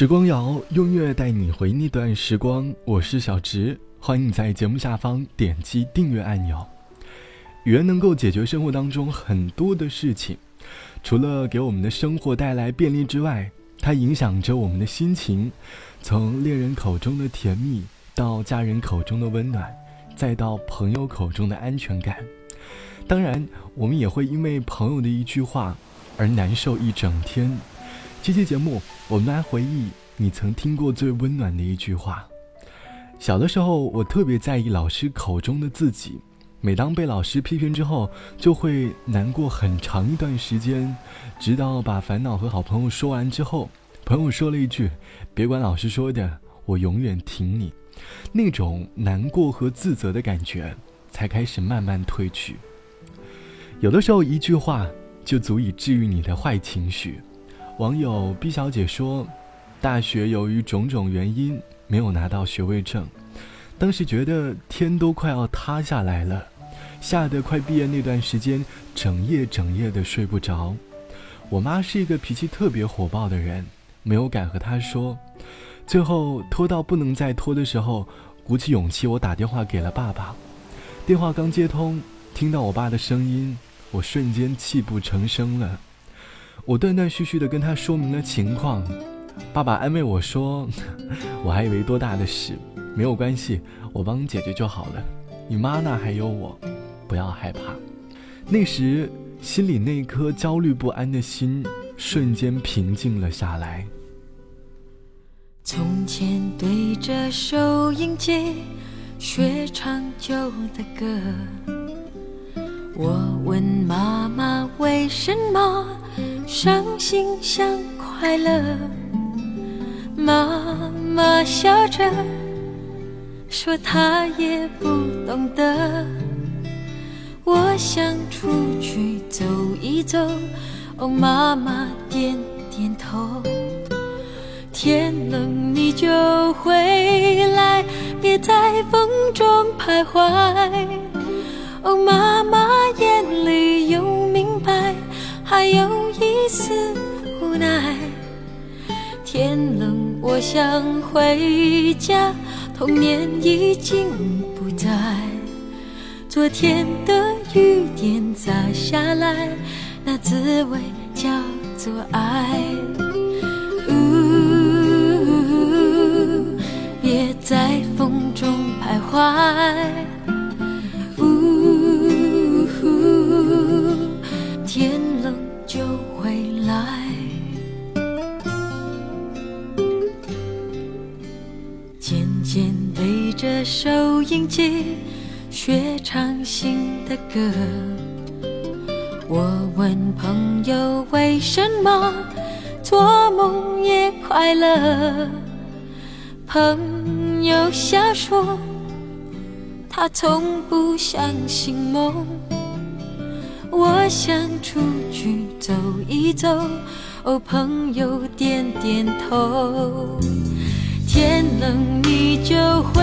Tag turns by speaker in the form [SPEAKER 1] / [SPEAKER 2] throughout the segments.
[SPEAKER 1] 时光谣用音乐带你回那段时光，我是小植，欢迎你在节目下方点击订阅按钮。语言能够解决生活当中很多的事情，除了给我们的生活带来便利之外，它影响着我们的心情。从恋人口中的甜蜜，到家人口中的温暖，再到朋友口中的安全感。当然，我们也会因为朋友的一句话而难受一整天。这期节目，我们来回忆你曾听过最温暖的一句话。小的时候，我特别在意老师口中的自己，每当被老师批评之后，就会难过很长一段时间，直到把烦恼和好朋友说完之后，朋友说了一句：“别管老师说的，我永远挺你。”那种难过和自责的感觉才开始慢慢褪去。有的时候，一句话就足以治愈你的坏情绪。网友 B 小姐说：“大学由于种种原因没有拿到学位证，当时觉得天都快要塌下来了，吓得快毕业那段时间整夜整夜的睡不着。我妈是一个脾气特别火爆的人，没有敢和她说。最后拖到不能再拖的时候，鼓起勇气，我打电话给了爸爸。电话刚接通，听到我爸的声音。”我瞬间泣不成声了，我断断续续的跟他说明了情况，爸爸安慰我说：“ 我还以为多大的事，没有关系，我帮你解决就好了。你妈那还有我，不要害怕。”那时心里那颗焦虑不安的心瞬间平静了下来。
[SPEAKER 2] 从前对着收音机学唱旧的歌。我问妈妈为什么伤心像快乐，妈妈笑着说她也不懂得。我想出去走一走，哦，妈妈点点头。天冷你就回来，别在风中徘徊。哦，妈妈眼里有，有一丝无奈。天冷，我想回家，童年已经不在。昨天的雨点砸下来，那滋味叫做爱。呜，别在风中徘徊。收音机学唱新的歌，我问朋友为什么做梦也快乐，朋友笑说他从不相信梦。我想出去走一走，哦，朋友点点头。天冷你就回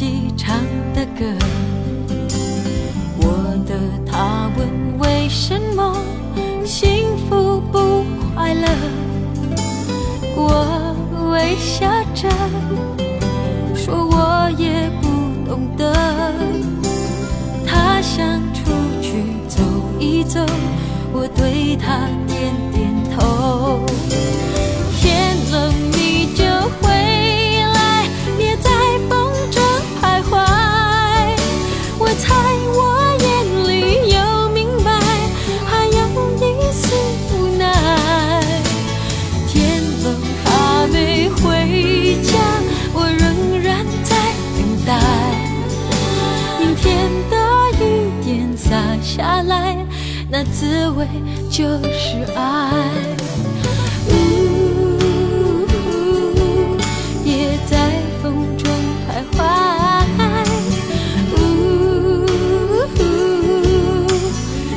[SPEAKER 2] 机
[SPEAKER 3] 场滋味就是爱。呜，也在风中徘徊。呜，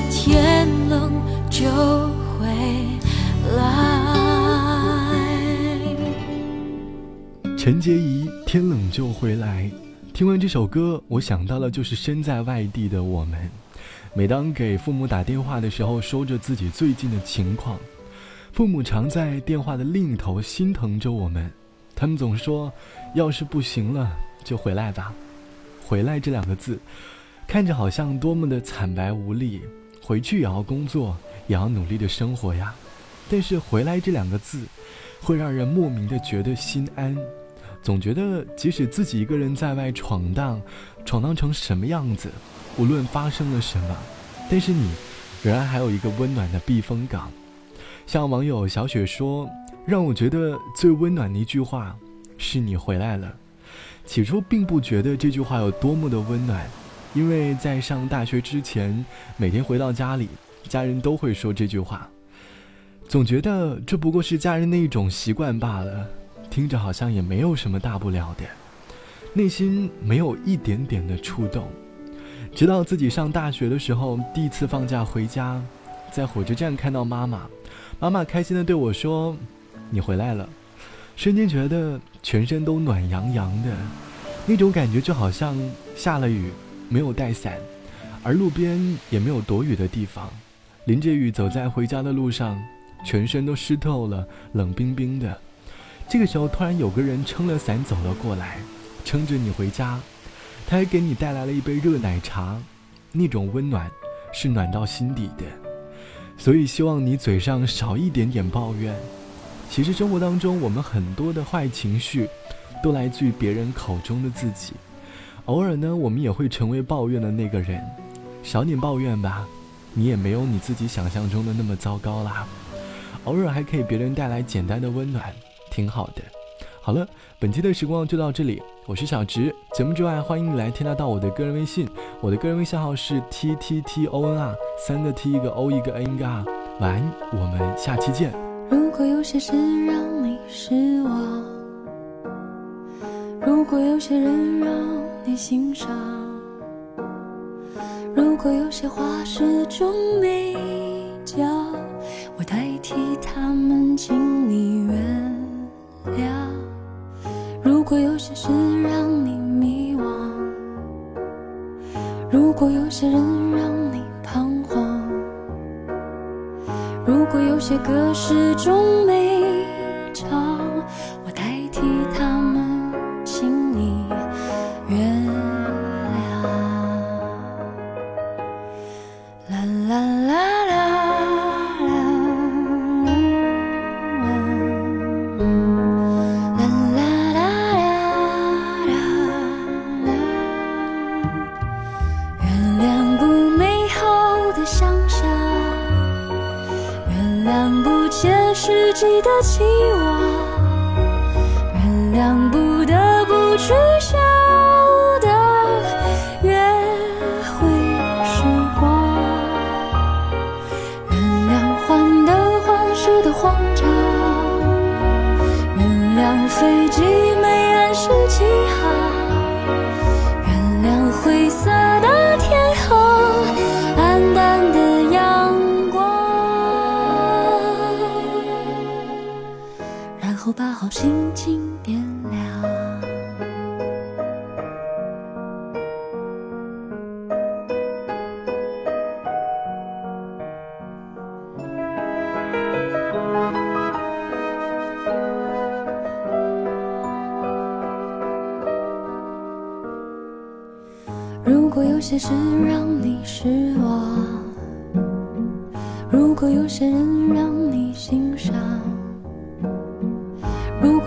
[SPEAKER 3] 天冷就回来。
[SPEAKER 1] 陈洁仪，天冷就回来。听完这首歌，我想到了就是身在外地的我们。每当给父母打电话的时候，说着自己最近的情况，父母常在电话的另一头心疼着我们。他们总说：“要是不行了，就回来吧。”“回来”这两个字，看着好像多么的惨白无力。回去也要工作，也要努力的生活呀。但是“回来”这两个字，会让人莫名的觉得心安。总觉得，即使自己一个人在外闯荡，闯荡成什么样子，无论发生了什么，但是你，仍然还有一个温暖的避风港。像网友小雪说：“让我觉得最温暖的一句话，是你回来了。”起初并不觉得这句话有多么的温暖，因为在上大学之前，每天回到家里，家人都会说这句话，总觉得这不过是家人的一种习惯罢了。听着好像也没有什么大不了的，内心没有一点点的触动。直到自己上大学的时候，第一次放假回家，在火车站看到妈妈，妈妈开心的对我说：“你回来了。”瞬间觉得全身都暖洋洋的，那种感觉就好像下了雨，没有带伞，而路边也没有躲雨的地方，淋着雨走在回家的路上，全身都湿透了，冷冰冰的。这个时候，突然有个人撑了伞走了过来，撑着你回家，他还给你带来了一杯热奶茶，那种温暖，是暖到心底的。所以希望你嘴上少一点点抱怨。其实生活当中，我们很多的坏情绪，都来自于别人口中的自己。偶尔呢，我们也会成为抱怨的那个人。少点抱怨吧，你也没有你自己想象中的那么糟糕啦。偶尔还可以别人带来简单的温暖。挺好的，好了，本期的时光就到这里，我是小直。节目之外，欢迎你来添加到我的个人微信，我的个人微信号是 t t t o n r，三个 t 一个 o 一个 n 一个 r。晚安，我们下期见。
[SPEAKER 3] 如果有些事让你失望，如果有些人让你欣赏，如果有些话始终没讲，我代替他们，请你是。让你迷惘，如果有些人让你彷徨，如果有些歌始终没唱。记得期望，原谅不得不取消的约会时光，原谅患得患失的慌张，原谅飞机心情点亮。如果有些事让你失望，如果有些人让你心伤。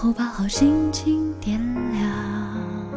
[SPEAKER 2] 后把好心情点亮。